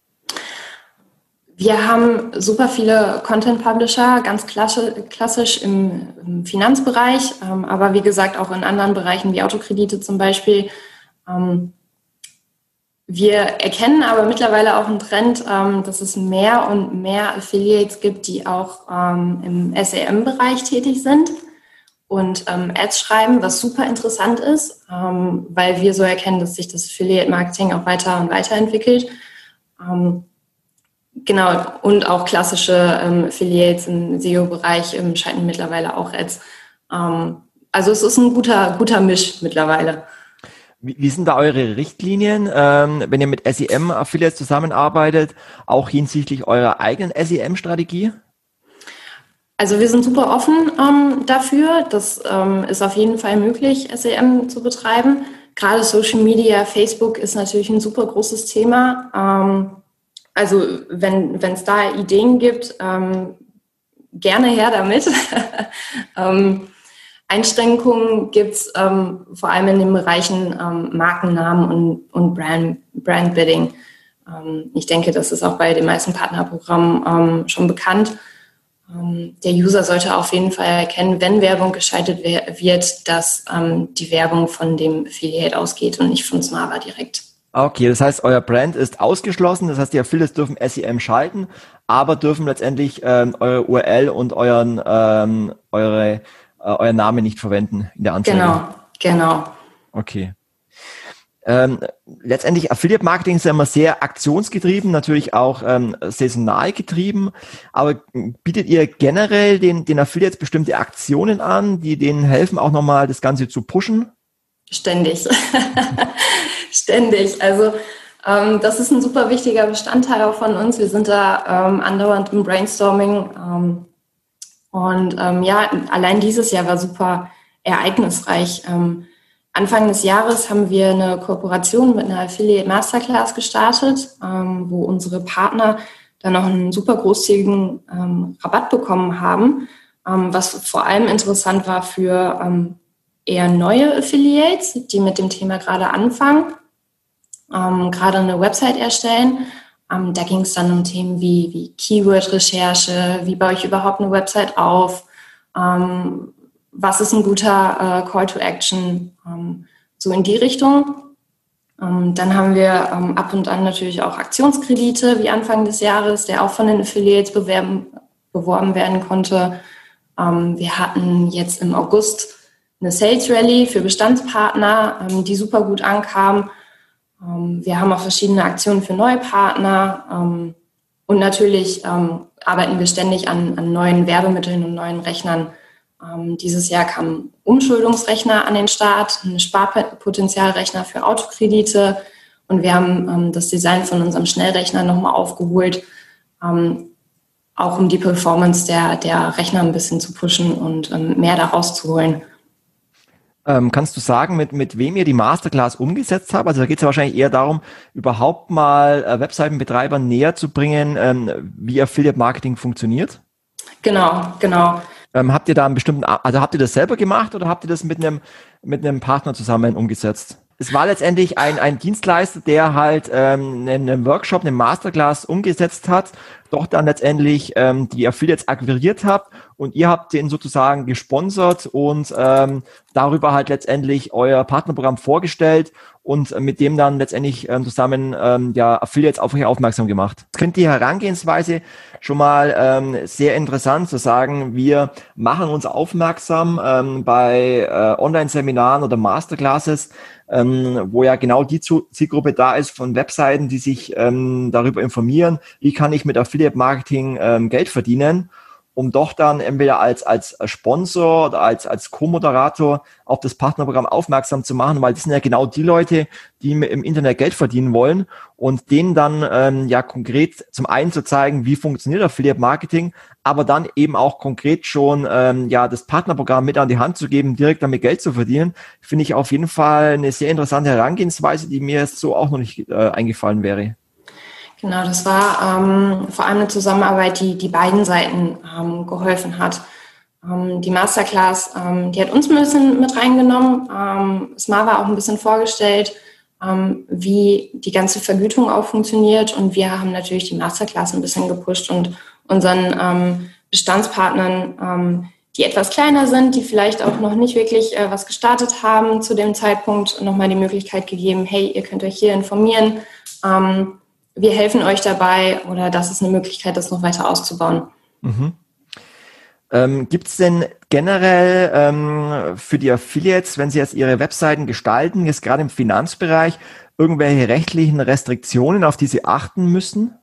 Wir haben super viele Content Publisher, ganz klassisch im, Finanzbereich, ähm, aber wie gesagt auch in anderen Bereichen wie Autokredite zum Beispiel. Wir erkennen aber mittlerweile auch einen Trend, ähm, dass es mehr und mehr Affiliates gibt, die auch ähm, im SEM-Bereich tätig sind und ähm, Ads schreiben, was super interessant ist, weil wir so erkennen, dass sich das Affiliate-Marketing auch weiter und weiter entwickelt. Genau, und auch klassische Affiliates im SEO-Bereich schalten mittlerweile auch Ads. Also es ist ein guter, guter Misch mittlerweile. Wie, wie sind da eure Richtlinien, ähm, wenn ihr mit SEM-Affiliates zusammenarbeitet, auch hinsichtlich eurer eigenen SEM-Strategie? Also wir sind super offen ähm, dafür. Das ähm, ist auf jeden Fall möglich, SEM zu betreiben. Gerade Social Media, Facebook ist natürlich ein super großes Thema. Ähm, also wenn es da Ideen gibt, ähm, gerne her damit. <laughs> Einschränkungen gibt es ähm, vor allem in den Bereichen ähm, Markennamen und, und Brand, Brandbidding. Ähm, ich denke, das ist auch bei den meisten Partnerprogrammen ähm, schon bekannt. Ähm, der User sollte auf jeden Fall erkennen, wenn Werbung geschaltet wird, dass ähm, die Werbung von dem Affiliate ausgeht und nicht von Smava direkt. Okay, das heißt, euer Brand ist ausgeschlossen, das heißt, die Affiliates dürfen SEM schalten, aber dürfen letztendlich ähm, eure URL und euren, ähm, eure, äh, euer Name nicht verwenden in der Anzeige. Genau, genau. Okay. Ähm, letztendlich Affiliate Marketing ist ja immer sehr aktionsgetrieben, natürlich auch ähm, saisonal getrieben. Aber bietet ihr generell den, den Affiliates bestimmte Aktionen an, die denen helfen, auch nochmal das Ganze zu pushen? Ständig. <laughs> Ständig. Also ähm, das ist ein super wichtiger Bestandteil auch von uns. Wir sind da ähm, andauernd im Brainstorming. Und ähm, ja, allein dieses Jahr war super ereignisreich. Ähm, Anfang des Jahres haben wir eine Kooperation mit einer Affiliate Masterclass gestartet, ähm, wo unsere Partner dann noch einen super großzügigen ähm, Rabatt bekommen haben, ähm, was vor allem interessant war für ähm, eher neue Affiliates, die mit dem Thema gerade anfangen, ähm, gerade eine Website erstellen. Ähm, da ging es dann um Themen wie, wie Keyword-Recherche, wie baue ich überhaupt eine Website auf, was ist ein guter äh, Call to Action, ähm, so in die Richtung. Ähm, dann haben wir ähm, ab und an natürlich auch Aktionskredite wie Anfang des Jahres, der auch von den Affiliates bewerben, beworben werden konnte. Ähm, wir hatten jetzt im August eine Sales Rally für Bestandspartner, ähm, die super gut ankam. Ähm, wir haben auch verschiedene Aktionen für neue Partner. und natürlich arbeiten wir ständig an, an neuen Werbemitteln und neuen Rechnern, ähm, dieses Jahr kam Umschuldungsrechner an den Start, ein Sparpotenzialrechner für Autokredite und wir haben ähm, das Design von unserem Schnellrechner nochmal aufgeholt, ähm, auch um die Performance der, der Rechner ein bisschen zu pushen und ähm, mehr daraus zu holen. Ähm, kannst du sagen, mit, mit wem ihr die Masterclass umgesetzt habt? Also da geht es ja wahrscheinlich eher darum, überhaupt mal äh, Webseitenbetreibern näher zu bringen, ähm, wie Affiliate Marketing funktioniert. Genau, genau. Ähm, habt ihr da einen bestimmten, also habt ihr das selber gemacht oder habt ihr das mit einem, mit einem Partner zusammen umgesetzt? Es war letztendlich ein, ein Dienstleister, der halt ähm, einen Workshop, eine Masterclass umgesetzt hat, doch dann letztendlich ähm, die Affiliates akquiriert habt und ihr habt den sozusagen gesponsert und ähm, darüber halt letztendlich euer Partnerprogramm vorgestellt und mit dem dann letztendlich ähm, zusammen ähm, ja Affiliates auf euch aufmerksam gemacht. Ich finde die Herangehensweise schon mal ähm, sehr interessant zu sagen, wir machen uns aufmerksam ähm, bei äh, Online-Seminaren oder Masterclasses, ähm, wo ja genau die Zielgruppe da ist von Webseiten, die sich ähm, darüber informieren, wie kann ich mit Affiliate Marketing ähm, Geld verdienen um doch dann entweder als, als Sponsor oder als, als Co-Moderator auf das Partnerprogramm aufmerksam zu machen, weil das sind ja genau die Leute, die im Internet Geld verdienen wollen und denen dann ähm, ja konkret zum einen zu zeigen, wie funktioniert Affiliate Marketing, aber dann eben auch konkret schon ähm, ja das Partnerprogramm mit an die Hand zu geben, direkt damit Geld zu verdienen, finde ich auf jeden Fall eine sehr interessante Herangehensweise, die mir jetzt so auch noch nicht äh, eingefallen wäre. Genau, das war ähm, vor allem eine Zusammenarbeit, die die beiden Seiten ähm, geholfen hat. Ähm, die Masterclass, ähm, die hat uns ein bisschen mit reingenommen. Ähm, Smava auch ein bisschen vorgestellt, ähm, wie die ganze Vergütung auch funktioniert. Und wir haben natürlich die Masterclass ein bisschen gepusht und unseren ähm, Bestandspartnern, ähm, die etwas kleiner sind, die vielleicht auch noch nicht wirklich äh, was gestartet haben, zu dem Zeitpunkt nochmal die Möglichkeit gegeben, hey, ihr könnt euch hier informieren. Ähm, wir helfen euch dabei oder das ist eine Möglichkeit, das noch weiter auszubauen. Mhm. Ähm, Gibt es denn generell ähm, für die Affiliates, wenn sie jetzt ihre Webseiten gestalten, jetzt gerade im Finanzbereich, irgendwelche rechtlichen Restriktionen, auf die sie achten müssen?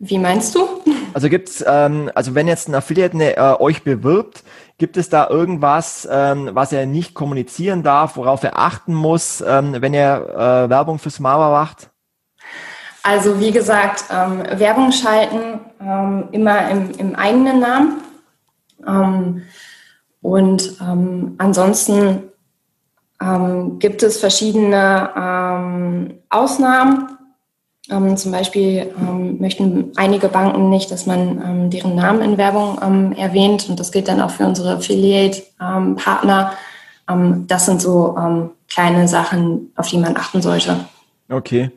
Wie meinst du? Also gibt's, ähm, also wenn jetzt ein Affiliate ne, äh, euch bewirbt, gibt es da irgendwas, ähm, was er nicht kommunizieren darf, worauf er achten muss, ähm, wenn er äh, Werbung fürs Mama macht? Also wie gesagt, ähm, Werbung schalten ähm, immer im, im, eigenen Namen. Ähm, und ähm, ansonsten gibt es verschiedene Ausnahmen ähm, zum Beispiel ähm, möchten einige Banken nicht, dass man ähm, deren Namen in Werbung ähm, erwähnt und das gilt dann auch für unsere Affiliate-Partner. Ähm, das sind so ähm, kleine Sachen, auf die man achten sollte. Okay.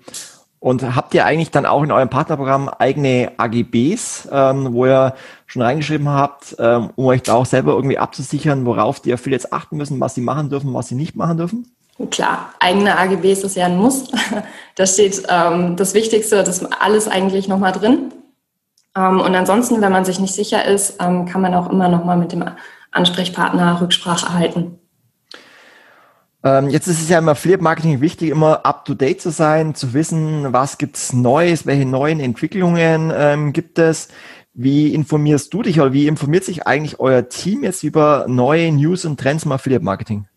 Und habt ihr eigentlich dann auch in eurem Partnerprogramm eigene AGBs, ähm, wo ihr schon reingeschrieben habt, ähm, um euch da auch selber irgendwie abzusichern, worauf die Affiliates achten müssen, was sie machen dürfen, was sie nicht machen dürfen? Klar, eigene AGBs ist ja ein Muss. <laughs> Da steht ähm, das Wichtigste, das alles eigentlich nochmal drin. Ähm, und ansonsten, wenn man sich nicht sicher ist, ähm, kann man auch immer nochmal mit dem Ansprechpartner Rücksprache halten. Ähm, jetzt ist es ja im Affiliate-Marketing wichtig, immer up-to-date zu sein, zu wissen, was gibt's Neues, welche neuen Entwicklungen ähm, gibt es. Wie informierst du dich oder wie informiert sich eigentlich euer Team jetzt über neue News und Trends im Affiliate-Marketing?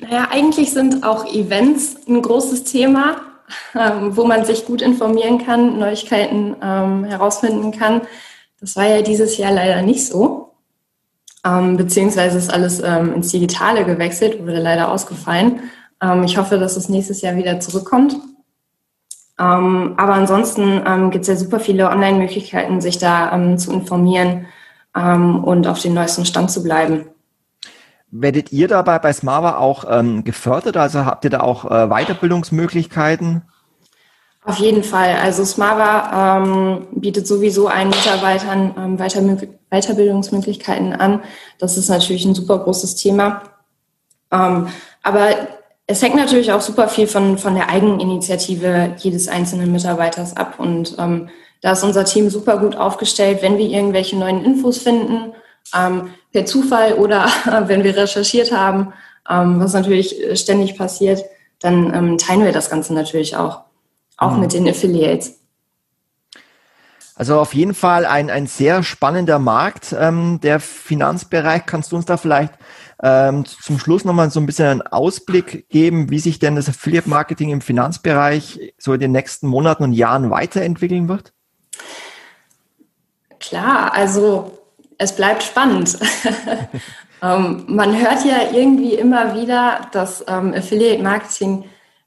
Naja, eigentlich sind auch Events ein großes Thema, ähm, wo man sich gut informieren kann, Neuigkeiten ähm, herausfinden kann. Das war ja dieses Jahr leider nicht so ähm, beziehungsweise ist alles ähm, ins Digitale gewechselt, wurde leider ausgefallen. Ähm, ich hoffe, dass es nächstes Jahr wieder zurückkommt. Ähm, aber ansonsten gibt es ja super viele Online-Möglichkeiten, sich da zu informieren und auf den neuesten Stand zu bleiben. Werdet ihr dabei bei Smava auch ähm, gefördert? Also habt ihr da auch äh, Weiterbildungsmöglichkeiten? Auf jeden Fall. Also Smava ähm, bietet sowieso allen Mitarbeitern ähm, Weiter Weiterbildungsmöglichkeiten an. Das ist natürlich ein super großes Thema. Ähm, aber es hängt natürlich auch super viel von, von der Eigeninitiative jedes einzelnen Mitarbeiters ab. Und ähm, da ist unser Team super gut aufgestellt, wenn wir irgendwelche neuen Infos finden, ähm, per Zufall oder <laughs> wenn wir recherchiert haben, ähm, was natürlich ständig passiert, dann ähm, teilen wir das Ganze natürlich auch auch mhm. mit den Affiliates. Also auf jeden Fall ein, ein sehr spannender Markt, ähm, der Finanzbereich. Kannst du uns da vielleicht ähm, zum Schluss nochmal so ein bisschen einen Ausblick geben, wie sich denn das Affiliate-Marketing im Finanzbereich so in den nächsten Monaten und Jahren weiterentwickeln wird? Klar, also es bleibt spannend. <laughs> ähm, man hört ja irgendwie immer wieder, dass ähm, Affiliate-Marketing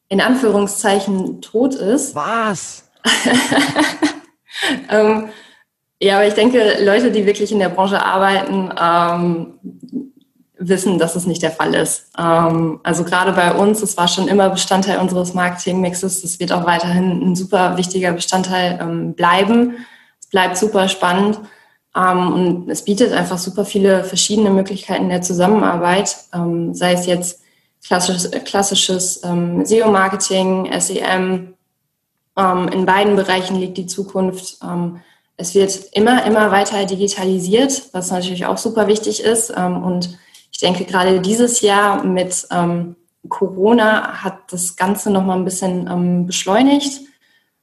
in Anführungszeichen tot ist. Was? <laughs> ähm, ja, aber ich denke, Leute, die wirklich in der Branche arbeiten, ähm, wissen, dass es nicht der Fall ist. Ähm, also gerade bei uns, es war schon immer Bestandteil unseres Marketingmixes. Es wird auch weiterhin ein super wichtiger Bestandteil ähm, bleiben. Es bleibt super spannend. Ähm, und es bietet einfach super viele verschiedene Möglichkeiten der Zusammenarbeit, ähm, sei es jetzt klassisches, klassisches ähm, SEO-Marketing, SEM. In beiden Bereichen liegt die Zukunft. Es wird immer, immer weiter digitalisiert, was natürlich auch super wichtig ist. Und ich denke, gerade dieses Jahr mit Corona hat das Ganze nochmal ein bisschen beschleunigt.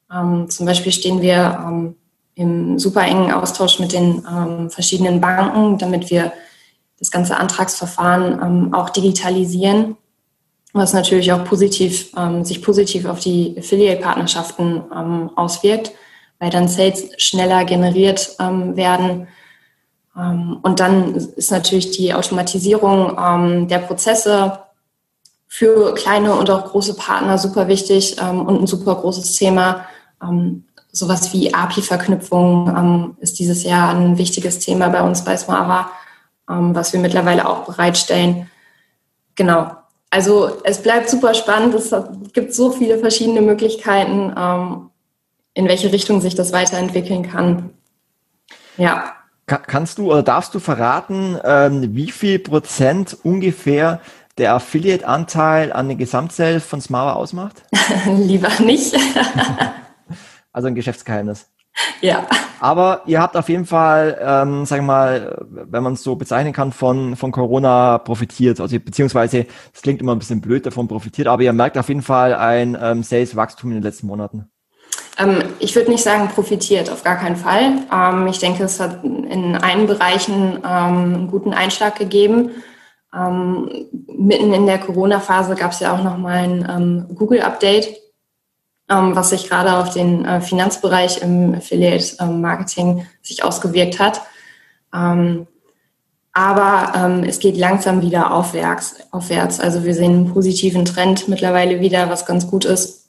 zum Beispiel stehen wir im super engen Austausch mit den verschiedenen Banken, damit wir das ganze Antragsverfahren auch digitalisieren was natürlich auch positiv, ähm, sich positiv auf die Affiliate-Partnerschaften ähm, auswirkt, weil dann Sales schneller generiert ähm, werden. Ähm, und dann ist natürlich die Automatisierung ähm, der Prozesse für kleine und auch große Partner super wichtig ähm, und ein super großes Thema. Sowas wie API-Verknüpfung ist dieses Jahr ein wichtiges Thema bei uns bei Smava, was wir mittlerweile auch bereitstellen. Genau, also es bleibt super spannend. Es gibt so viele verschiedene Möglichkeiten, ähm, in welche Richtung sich das weiterentwickeln kann. Ja. Kannst du oder darfst du verraten, ähm, wie viel Prozent ungefähr der Affiliate-Anteil an den Gesamtsales von Smara ausmacht? <laughs> Lieber nicht. <laughs> also ein Geschäftsgeheimnis. Ja. Aber ihr habt auf jeden Fall, ähm, sagen wir mal, wenn man es so bezeichnen kann, von, von Corona profitiert. Also beziehungsweise, es klingt immer ein bisschen blöd, davon profitiert, aber ihr merkt auf jeden Fall ein ähm, Sales-Wachstum in den letzten Monaten. Ähm, ich würde nicht sagen profitiert, auf gar keinen Fall. Ähm, ich denke, es hat in allen Bereichen ähm, einen guten Einschlag gegeben. Ähm, mitten in der Corona-Phase gab es ja auch nochmal ein ähm, Google-Update was sich gerade auf den äh, Finanzbereich im Affiliate-Marketing ähm, sich ausgewirkt hat. Ähm, aber ähm, es geht langsam wieder aufwärts, aufwärts. Also wir sehen einen positiven Trend mittlerweile wieder, was ganz gut ist.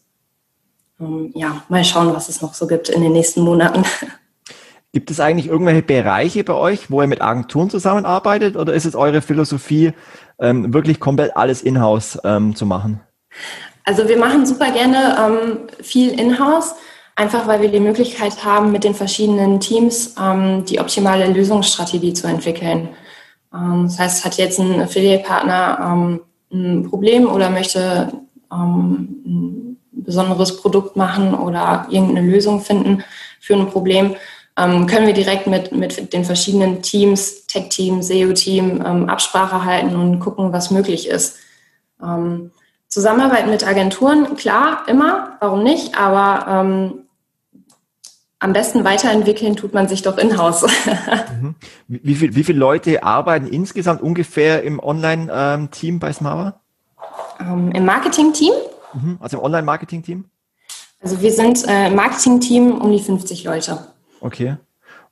Ähm, ja, mal schauen, was es noch so gibt in den nächsten Monaten. <laughs> Gibt es eigentlich irgendwelche Bereiche bei euch, wo ihr mit Agenturen zusammenarbeitet oder ist es eure Philosophie, ähm, wirklich komplett alles in-house ähm, zu machen? Also wir machen super gerne ähm, viel in-house, einfach weil wir die Möglichkeit haben, mit den verschiedenen Teams ähm, die optimale Lösungsstrategie zu entwickeln. Ähm, das heißt, hat jetzt ein Affiliate-Partner ähm, ein Problem oder möchte ähm, ein besonderes Produkt machen oder irgendeine Lösung finden für ein Problem, ähm, können wir direkt mit, mit den verschiedenen Teams, Tech-Team, SEO-Team, Absprache halten und gucken, was möglich ist. Ähm, Zusammenarbeit mit Agenturen, klar, immer, warum nicht, aber ähm, am besten weiterentwickeln tut man sich doch in-house. <laughs> mhm. wie, viel, wie viele Leute arbeiten insgesamt ungefähr im Online-Team bei Smava? Ähm, Im Marketing-Team? Mhm. Also im Online-Marketing-Team? Also wir sind äh, im Marketing-Team um die 50 Leute. Okay.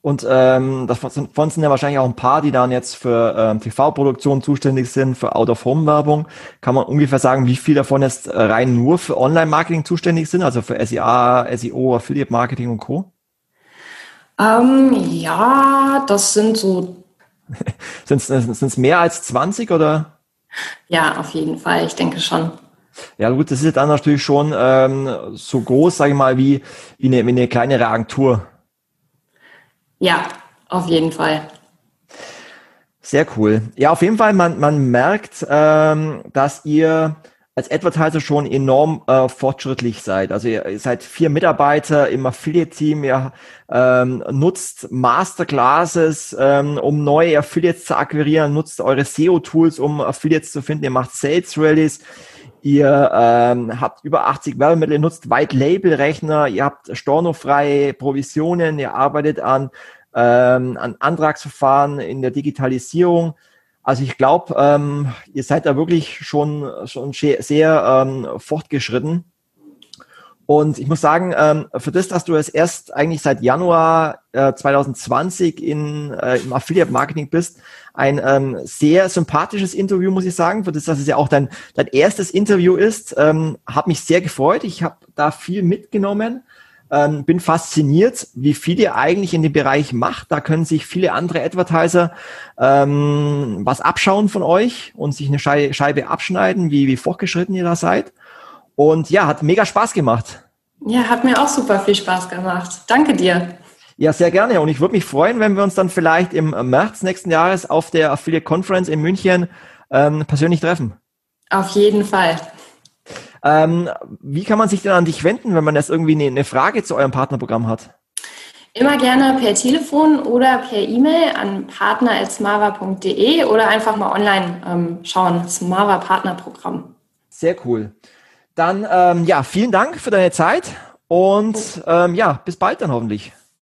Und ähm, davon sind ja wahrscheinlich auch ein paar, die dann jetzt für ähm, TV-Produktion zuständig sind, für Out-of-Home-Werbung. Kann man ungefähr sagen, wie viel davon jetzt rein nur für Online-Marketing zuständig sind, also für SEA, SEO, Affiliate-Marketing und Co.? Ähm, ja, das sind so. <laughs> sind es mehr als 20 oder? Ja, auf jeden Fall. Ich denke schon. Ja gut, das ist dann natürlich schon ähm, so groß, sage ich mal, wie, wie, eine, wie eine kleinere Agentur. Ja, auf jeden Fall. Sehr cool. Ja, auf jeden Fall, man, man merkt, ähm, dass ihr als Advertiser schon enorm äh, fortschrittlich seid. Also ihr, ihr seid vier Mitarbeiter im Affiliate-Team, ihr ähm, nutzt Masterclasses, ähm, um neue Affiliates zu akquirieren, nutzt eure SEO-Tools, um Affiliates zu finden, ihr macht Sales-Rallies, ihr ähm, habt über 80 Werbemittel, nutzt White-Label-Rechner, ihr habt stornofreie Provisionen, ihr arbeitet an, ähm, an Antragsverfahren in der Digitalisierung. Also ich glaube, ähm, ihr seid da wirklich schon, schon sehr ähm, fortgeschritten. Und ich muss sagen, ähm, für das, dass du es erst eigentlich seit Januar äh, 2020 in, äh, im Affiliate-Marketing bist, ein ähm, sehr sympathisches Interview, muss ich sagen. Für das, dass es ja auch dein, dein erstes Interview ist, ähm, hat mich sehr gefreut. Ich habe da viel mitgenommen. Bin fasziniert, wie viel ihr eigentlich in dem Bereich macht. Da können sich viele andere Advertiser ähm, was abschauen von euch und sich eine Scheibe abschneiden, wie, wie fortgeschritten ihr da seid. Und ja, hat mega Spaß gemacht. Ja, hat mir auch super viel Spaß gemacht. Danke dir. Ja, sehr gerne. Und ich würde mich freuen, wenn wir uns dann vielleicht im März nächsten Jahres auf der Affiliate Conference in München ähm, persönlich treffen. Auf jeden Fall. Ähm, wie kann man sich denn an dich wenden, wenn man jetzt irgendwie eine, eine Frage zu eurem Partnerprogramm hat? Immer gerne per Telefon oder per E-Mail an partner.smava.de oder einfach mal online ähm, schauen, Smava Partnerprogramm. Sehr cool. Dann ähm, ja, vielen Dank für deine Zeit und ähm, ja, bis bald dann hoffentlich.